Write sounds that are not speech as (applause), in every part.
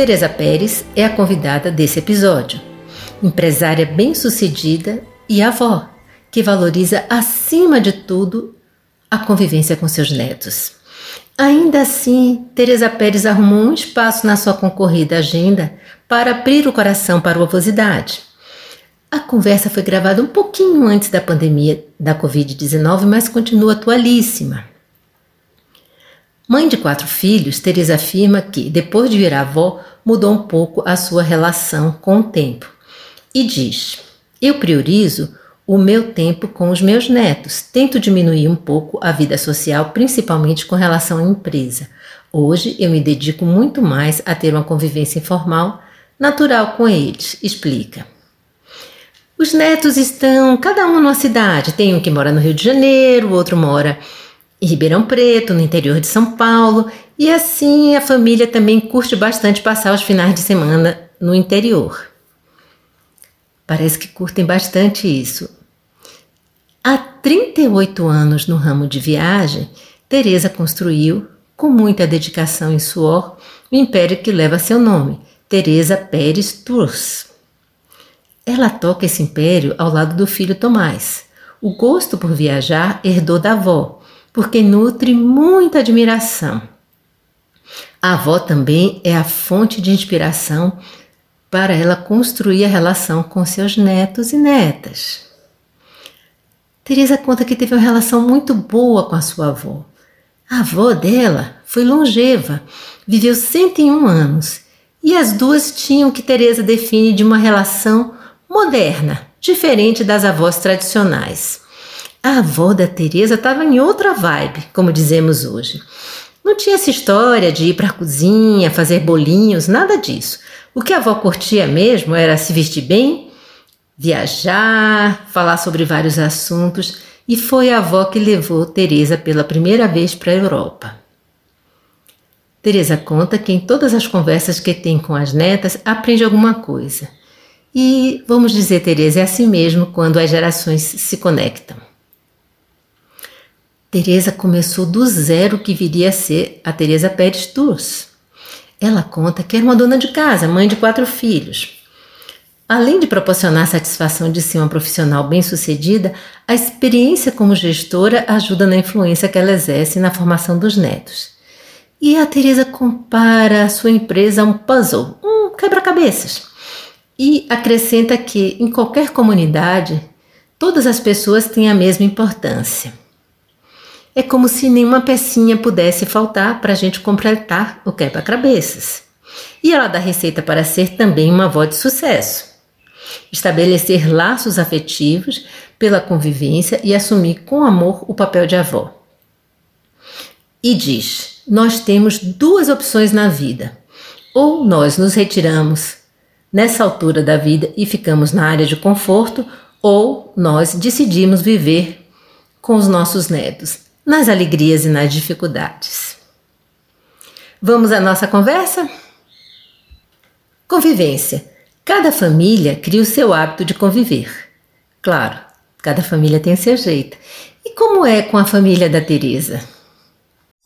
Teresa Pérez é a convidada desse episódio. Empresária bem-sucedida e avó, que valoriza acima de tudo a convivência com seus netos. Ainda assim, Teresa Pérez arrumou um espaço na sua concorrida agenda para abrir o coração para a ovosidade. A conversa foi gravada um pouquinho antes da pandemia da Covid-19, mas continua atualíssima. Mãe de quatro filhos, Teresa afirma que, depois de virar avó, mudou um pouco a sua relação com o tempo. E diz: Eu priorizo o meu tempo com os meus netos, tento diminuir um pouco a vida social, principalmente com relação à empresa. Hoje eu me dedico muito mais a ter uma convivência informal, natural com eles, explica. Os netos estão cada um numa cidade. Tem um que mora no Rio de Janeiro, o outro mora em Ribeirão Preto, no interior de São Paulo, e assim a família também curte bastante passar os finais de semana no interior. Parece que curtem bastante isso. Há 38 anos no ramo de viagem, Teresa construiu, com muita dedicação e suor, o império que leva seu nome, Teresa Pérez Tours. Ela toca esse império ao lado do filho Tomás. O gosto por viajar herdou da avó, porque nutre muita admiração. A avó também é a fonte de inspiração para ela construir a relação com seus netos e netas. Teresa conta que teve uma relação muito boa com a sua avó. A avó dela foi longeva, viveu 101 anos, e as duas tinham o que Teresa define de uma relação moderna, diferente das avós tradicionais. A avó da Teresa estava em outra vibe, como dizemos hoje. Não tinha essa história de ir para a cozinha, fazer bolinhos, nada disso. O que a avó curtia mesmo era se vestir bem, viajar, falar sobre vários assuntos, e foi a avó que levou Teresa pela primeira vez para a Europa. Teresa conta que em todas as conversas que tem com as netas aprende alguma coisa. E vamos dizer, Teresa, é assim mesmo quando as gerações se conectam. Teresa começou do zero que viria a ser a Teresa Pérez Tours. Ela conta que era uma dona de casa, mãe de quatro filhos. Além de proporcionar a satisfação de ser uma profissional bem-sucedida, a experiência como gestora ajuda na influência que ela exerce na formação dos netos. E a Teresa compara a sua empresa a um puzzle, um quebra-cabeças. E acrescenta que em qualquer comunidade, todas as pessoas têm a mesma importância. É como se nenhuma pecinha pudesse faltar para a gente completar o quebra-cabeças. E ela dá receita para ser também uma avó de sucesso. Estabelecer laços afetivos pela convivência e assumir com amor o papel de avó. E diz: Nós temos duas opções na vida. Ou nós nos retiramos nessa altura da vida e ficamos na área de conforto, ou nós decidimos viver com os nossos netos nas alegrias e nas dificuldades. Vamos à nossa conversa? Convivência. Cada família cria o seu hábito de conviver. Claro, cada família tem seu jeito. E como é com a família da Teresa?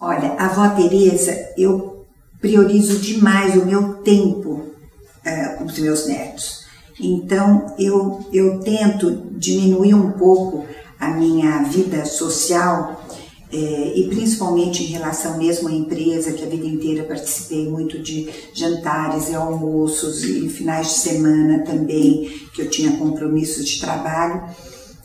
Olha, a avó Teresa, eu priorizo demais o meu tempo uh, com os meus netos. Então, eu, eu tento diminuir um pouco a minha vida social é, e principalmente em relação mesmo à empresa, que a vida inteira participei muito de jantares e almoços e finais de semana também, que eu tinha compromissos de trabalho.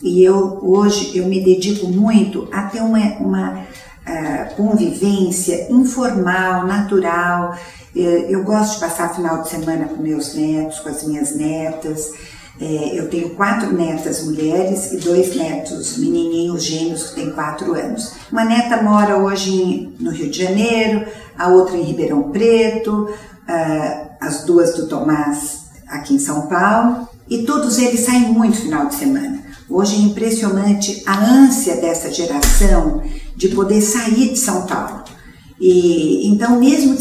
E eu hoje eu me dedico muito a ter uma, uma uh, convivência informal, natural. Eu, eu gosto de passar final de semana com meus netos, com as minhas netas. É, eu tenho quatro netas mulheres e dois netos menininhos gêmeos que têm quatro anos. Uma neta mora hoje no Rio de Janeiro, a outra em Ribeirão Preto, uh, as duas do Tomás aqui em São Paulo. E todos eles saem muito final de semana. Hoje é impressionante a ânsia dessa geração de poder sair de São Paulo. E então, mesmo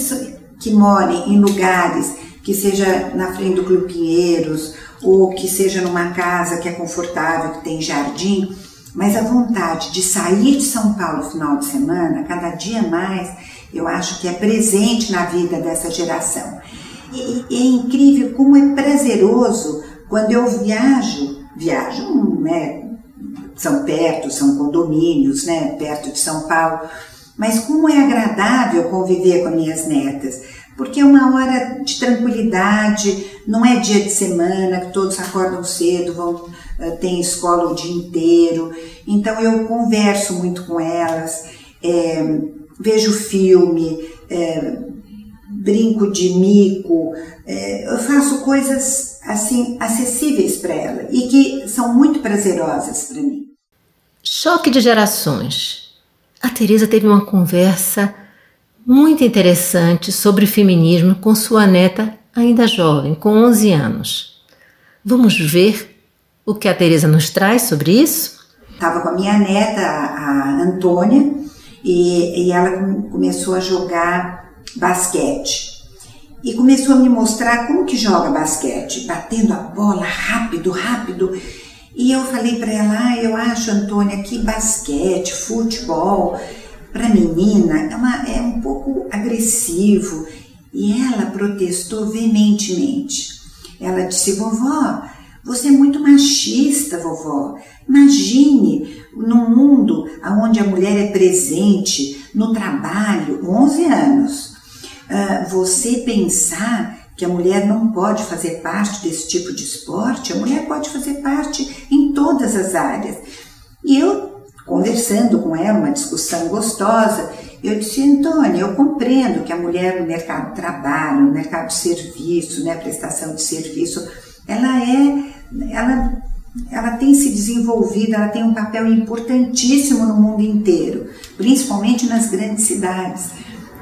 que morem em lugares que seja na frente do Clube Pinheiros ou que seja numa casa que é confortável, que tem jardim, mas a vontade de sair de São Paulo no final de semana, cada dia mais, eu acho que é presente na vida dessa geração. E, e é incrível como é prazeroso quando eu viajo, viajo, né? São perto, são condomínios, né? Perto de São Paulo. Mas como é agradável conviver com minhas netas porque é uma hora de tranquilidade, não é dia de semana que todos acordam cedo, vão eh, tem escola o dia inteiro. Então eu converso muito com elas, é, vejo filme, é, brinco de mico, é, eu faço coisas assim acessíveis para ela e que são muito prazerosas para mim. Choque de gerações. A Teresa teve uma conversa muito interessante sobre feminismo com sua neta ainda jovem, com 11 anos. Vamos ver o que a Teresa nos traz sobre isso? Estava com a minha neta, a Antônia, e, e ela começou a jogar basquete. E começou a me mostrar como que joga basquete, batendo a bola rápido, rápido. E eu falei para ela, ah, eu acho, Antônia, que basquete, futebol, para menina é, uma, é um pouco agressivo e ela protestou veementemente. Ela disse: Vovó, você é muito machista, vovó. Imagine num mundo onde a mulher é presente, no trabalho, 11 anos, uh, você pensar que a mulher não pode fazer parte desse tipo de esporte, a mulher pode fazer parte em todas as áreas. E eu conversando com ela, uma discussão gostosa, eu disse, Antônia, eu compreendo que a mulher no mercado de trabalho, no mercado de serviço, né, prestação de serviço, ela é, ela, ela tem se desenvolvido, ela tem um papel importantíssimo no mundo inteiro, principalmente nas grandes cidades.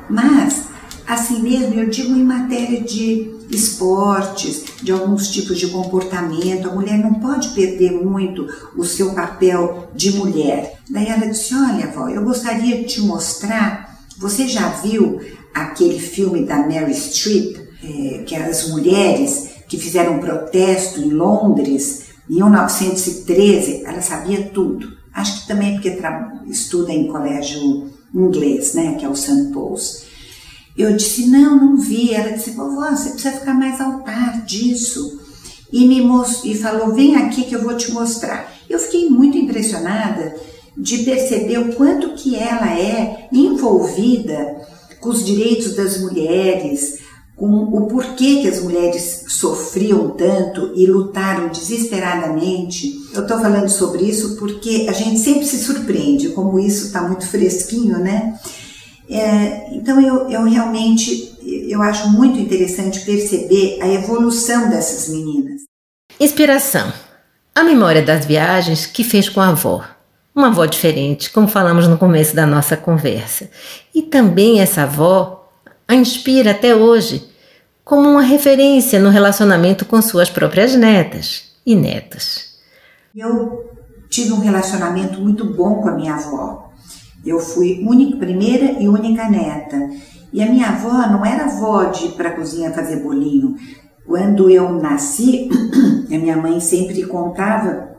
Mas, assim mesmo, eu digo em matéria de esportes, de alguns tipos de comportamento. A mulher não pode perder muito o seu papel de mulher. Daí ela disse: Olha, avó, eu gostaria de te mostrar. Você já viu aquele filme da Mary Streep, é, que as mulheres que fizeram um protesto em Londres em 1913? Ela sabia tudo. Acho que também porque estuda em colégio inglês, né, que é o St. Paul's. Eu disse, não, não vi. Ela disse, vovó, você precisa ficar mais ao par disso. E me e falou, vem aqui que eu vou te mostrar. Eu fiquei muito impressionada de perceber o quanto que ela é envolvida com os direitos das mulheres, com o porquê que as mulheres sofriam tanto e lutaram desesperadamente. Eu estou falando sobre isso porque a gente sempre se surpreende, como isso está muito fresquinho, né? É, então eu, eu realmente eu acho muito interessante perceber a evolução dessas meninas. Inspiração. A memória das viagens que fez com a avó. Uma avó diferente, como falamos no começo da nossa conversa. E também essa avó a inspira até hoje como uma referência no relacionamento com suas próprias netas e netos. Eu tive um relacionamento muito bom com a minha avó. Eu fui única, primeira e única neta. E a minha avó não era avó de ir para a cozinha fazer bolinho. Quando eu nasci, (clears throat) a minha mãe sempre contava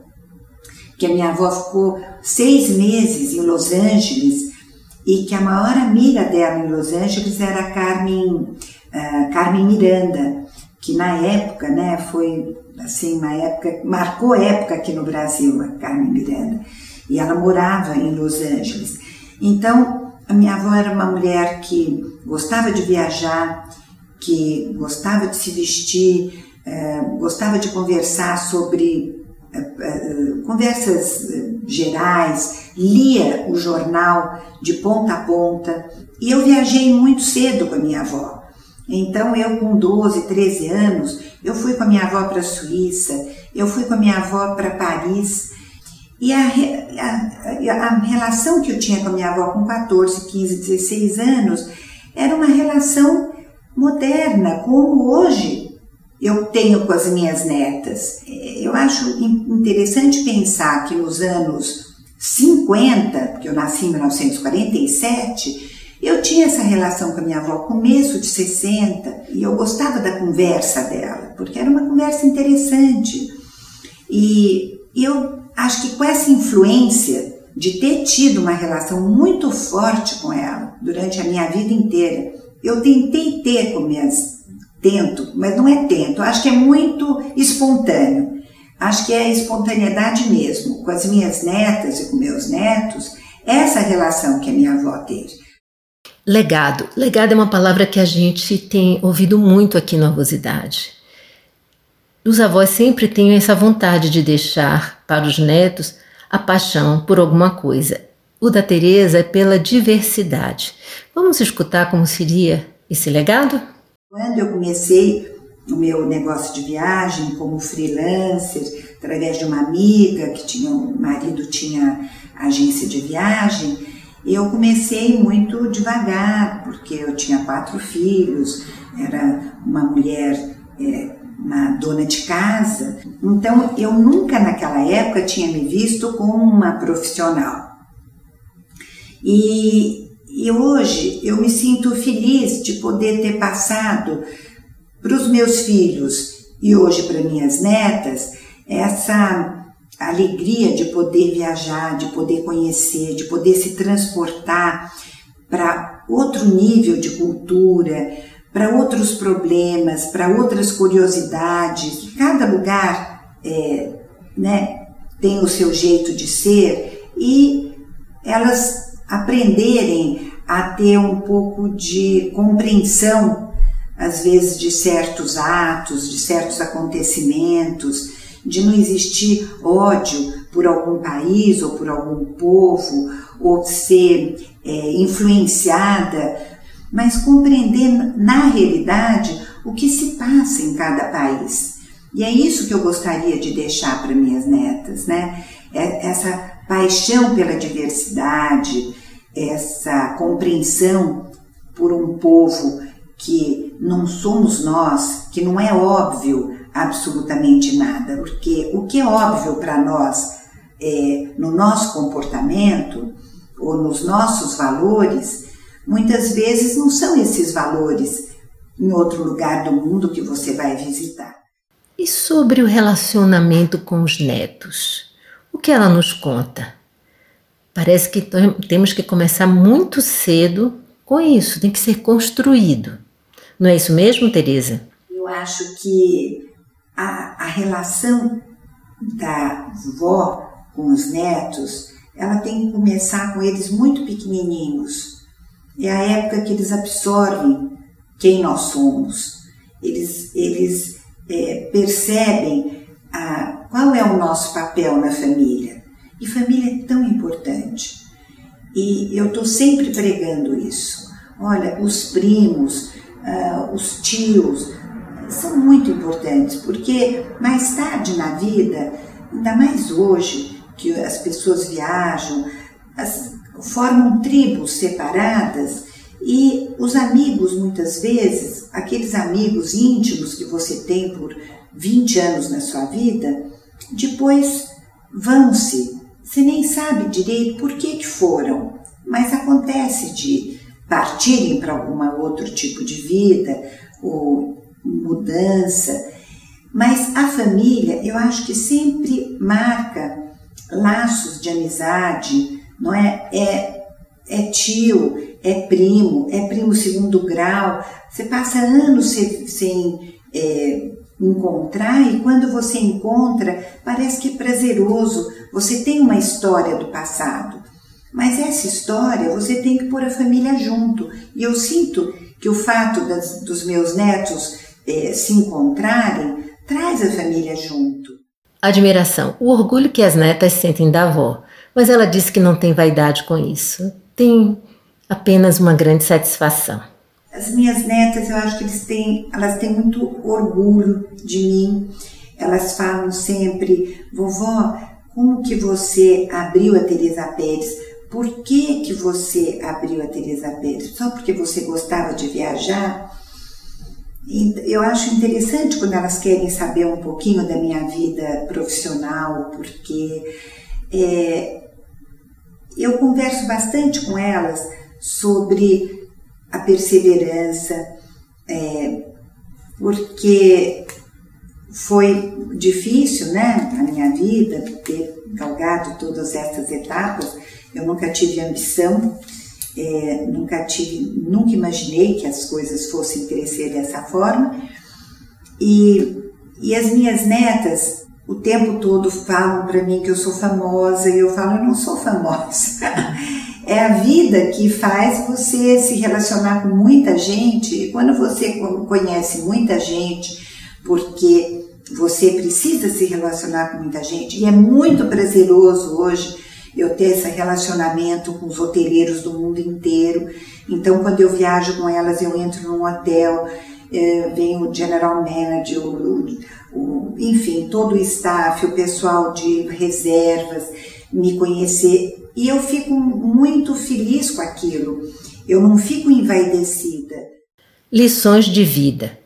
que a minha avó ficou seis meses em Los Angeles e que a maior amiga dela em Los Angeles era a Carmen, uh, Carmen Miranda, que na época, né, foi assim, uma época, marcou época aqui no Brasil, a Carmen Miranda. E ela morava em Los Angeles. Então, a minha avó era uma mulher que gostava de viajar, que gostava de se vestir, eh, gostava de conversar sobre eh, eh, conversas gerais, lia o jornal de ponta a ponta. E eu viajei muito cedo com a minha avó. Então, eu com 12, 13 anos, eu fui com a minha avó para a Suíça, eu fui com a minha avó para Paris. E a, a, a, relação que eu tinha com a minha avó com 14, 15, 16 anos era uma relação moderna, como hoje eu tenho com as minhas netas. Eu acho interessante pensar que nos anos 50, porque eu nasci em 1947, eu tinha essa relação com a minha avó, começo de 60, e eu gostava da conversa dela, porque era uma conversa interessante. E eu acho que com essa influência de ter tido uma relação muito forte com ela durante a minha vida inteira, eu tentei ter com minhas. Tento, mas não é tento, acho que é muito espontâneo. Acho que é espontaneidade mesmo, com as minhas netas e com meus netos, essa relação que a minha avó teve. Legado. Legado é uma palavra que a gente tem ouvido muito aqui na Avosidade. Os avós sempre têm essa vontade de deixar para os netos a paixão por alguma coisa. O da Teresa é pela diversidade. Vamos escutar como seria esse legado? Quando eu comecei o meu negócio de viagem como freelancer, através de uma amiga que tinha, o marido tinha agência de viagem, eu comecei muito devagar, porque eu tinha quatro filhos, era uma mulher, é, uma dona de casa, então eu nunca naquela época tinha me visto como uma profissional. E, e hoje eu me sinto feliz de poder ter passado para os meus filhos e hoje para minhas netas essa alegria de poder viajar, de poder conhecer, de poder se transportar para outro nível de cultura, para outros problemas, para outras curiosidades. Cada lugar é, né, tem o seu jeito de ser e elas aprenderem a ter um pouco de compreensão às vezes, de certos atos, de certos acontecimentos, de não existir ódio por algum país ou por algum povo, ou ser é, influenciada, mas compreender na realidade o que se passa em cada país. E é isso que eu gostaria de deixar para minhas netas, né? É essa paixão pela diversidade, essa compreensão por um povo que não somos nós, que não é óbvio absolutamente nada, porque o que é óbvio para nós é, no nosso comportamento ou nos nossos valores, muitas vezes não são esses valores em outro lugar do mundo que você vai visitar. E sobre o relacionamento com os netos? O que ela nos conta? Parece que temos que começar muito cedo com isso, tem que ser construído. Não é isso mesmo, Teresa? Eu acho que a, a relação da vó com os netos, ela tem que começar com eles muito pequenininhos. É a época que eles absorvem quem nós somos. Eles, eles é, percebem a, qual é o nosso papel na família. E família é tão importante. E eu estou sempre pregando isso. Olha, os primos, uh, os tios, são muito importantes, porque mais tarde na vida, ainda mais hoje, que as pessoas viajam, as, formam tribos separadas e os amigos, muitas vezes, aqueles amigos íntimos que você tem por 20 anos na sua vida, depois vão-se. Você nem sabe direito por que, que foram, mas acontece de partirem para algum outro tipo de vida ou mudança. Mas a família, eu acho que sempre marca laços de amizade, não é? É, é tio, é primo, é primo segundo grau. Você passa anos sem, sem é, encontrar e quando você encontra, parece que é prazeroso. Você tem uma história do passado. Mas essa história você tem que pôr a família junto. E eu sinto que o fato das, dos meus netos eh, se encontrarem traz a família junto. Admiração, o orgulho que as netas sentem da avó, mas ela disse que não tem vaidade com isso. Tem apenas uma grande satisfação. As minhas netas, eu acho que eles têm, elas têm muito orgulho de mim. Elas falam sempre, vovó, como que você abriu a Teresa Pérez? Por que que você abriu a Teresa Pérez? Só porque você gostava de viajar? Eu acho interessante quando elas querem saber um pouquinho da minha vida profissional, porque é, eu converso bastante com elas sobre a perseverança, é, porque foi difícil, né, a minha vida, ter galgado todas essas etapas. Eu nunca tive ambição, é, nunca tive, nunca imaginei que as coisas fossem crescer dessa forma. E, e as minhas netas o tempo todo falam para mim que eu sou famosa e eu falo, eu não sou famosa. (laughs) É a vida que faz você se relacionar com muita gente. E quando você conhece muita gente, porque você precisa se relacionar com muita gente, e é muito prazeroso hoje eu ter esse relacionamento com os hoteleiros do mundo inteiro. Então, quando eu viajo com elas, eu entro num hotel, é, vem o general manager, o, o, enfim, todo o staff, o pessoal de reservas me conhecer e eu fico muito feliz com aquilo. Eu não fico envaidecida. Lições de vida.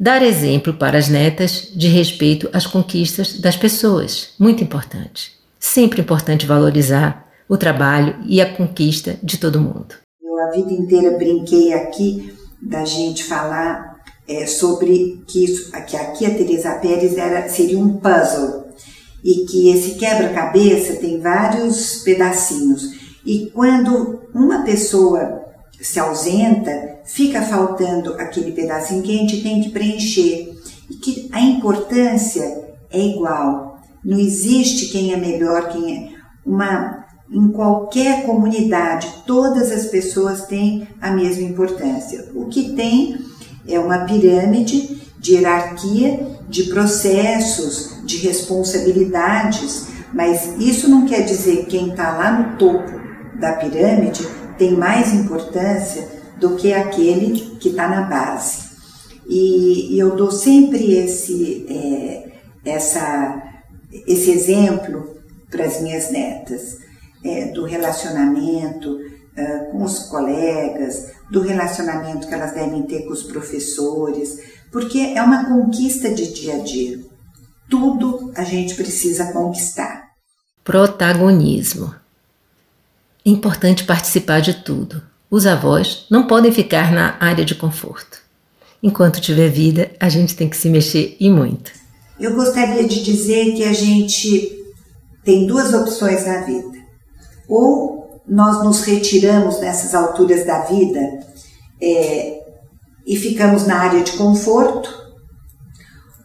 Dar exemplo para as netas de respeito às conquistas das pessoas. Muito importante. Sempre importante valorizar o trabalho e a conquista de todo mundo. Eu a vida inteira brinquei aqui da gente falar é, sobre que, isso, que aqui a Teresa Pérez era, seria um puzzle e que esse quebra-cabeça tem vários pedacinhos. E quando uma pessoa se ausenta, fica faltando aquele pedacinho que a gente tem que preencher. E que a importância é igual. Não existe quem é melhor, quem é uma em qualquer comunidade, todas as pessoas têm a mesma importância. O que tem é uma pirâmide de hierarquia, de processos, de responsabilidades, mas isso não quer dizer que quem está lá no topo da pirâmide tem mais importância do que aquele que está na base. E, e, eu dou sempre esse, é, essa, esse exemplo para as minhas netas, é, do relacionamento uh, com os colegas, do relacionamento que elas devem ter com os professores, porque é uma conquista de dia a dia. Tudo a gente precisa conquistar. Protagonismo. É importante participar de tudo. Os avós não podem ficar na área de conforto. Enquanto tiver vida, a gente tem que se mexer e muito. Eu gostaria de dizer que a gente tem duas opções na vida. Ou nós nos retiramos nessas alturas da vida é, e ficamos na área de conforto,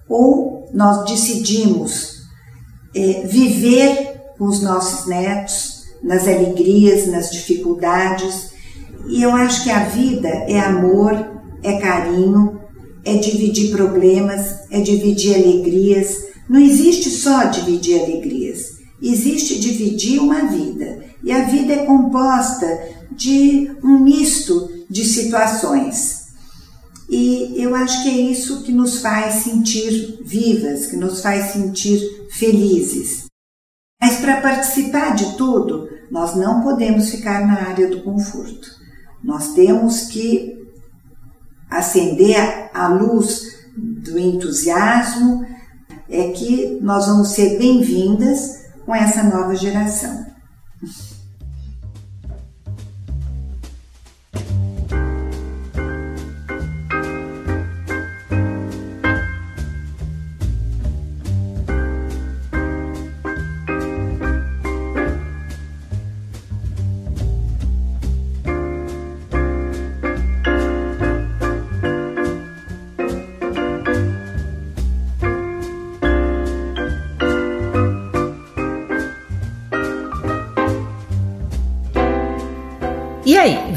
ou nós decidimos é, viver com os nossos netos nas alegrias, nas dificuldades. E eu acho que a vida é amor, é carinho, é dividir problemas, é dividir alegrias. Não existe só dividir alegrias, existe dividir uma vida. E a vida é composta de um misto de situações. E eu acho que é isso que nos faz sentir vivas, que nos faz sentir felizes. Mas para participar de tudo, nós não podemos ficar na área do conforto. Nós temos que acender a luz do entusiasmo, é que nós vamos ser bem-vindas com essa nova geração.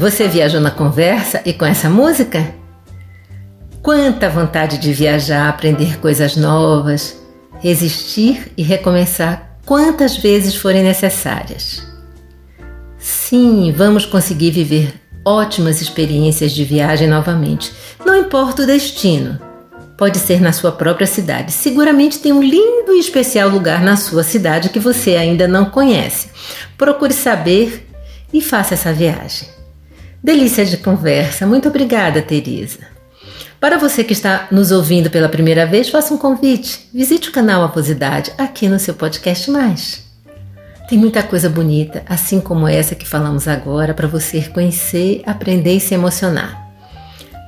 Você viajou na conversa e com essa música? Quanta vontade de viajar, aprender coisas novas, resistir e recomeçar quantas vezes forem necessárias. Sim, vamos conseguir viver ótimas experiências de viagem novamente. Não importa o destino. Pode ser na sua própria cidade. Seguramente tem um lindo e especial lugar na sua cidade que você ainda não conhece. Procure saber e faça essa viagem. Delícia de conversa. Muito obrigada, Teresa. Para você que está nos ouvindo pela primeira vez, faça um convite. Visite o canal Aposidade aqui no seu podcast mais. Tem muita coisa bonita, assim como essa que falamos agora, para você conhecer, aprender e se emocionar.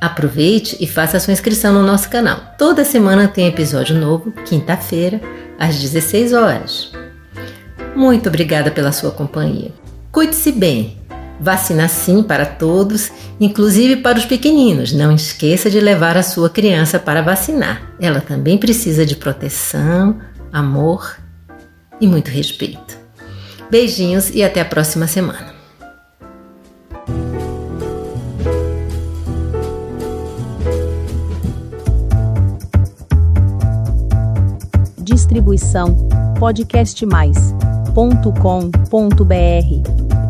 Aproveite e faça sua inscrição no nosso canal. Toda semana tem episódio novo, quinta-feira, às 16 horas. Muito obrigada pela sua companhia. Cuide-se bem. Vacina sim para todos, inclusive para os pequeninos. Não esqueça de levar a sua criança para vacinar. Ela também precisa de proteção, amor e muito respeito. Beijinhos e até a próxima semana. Distribuição podcastmais.com.br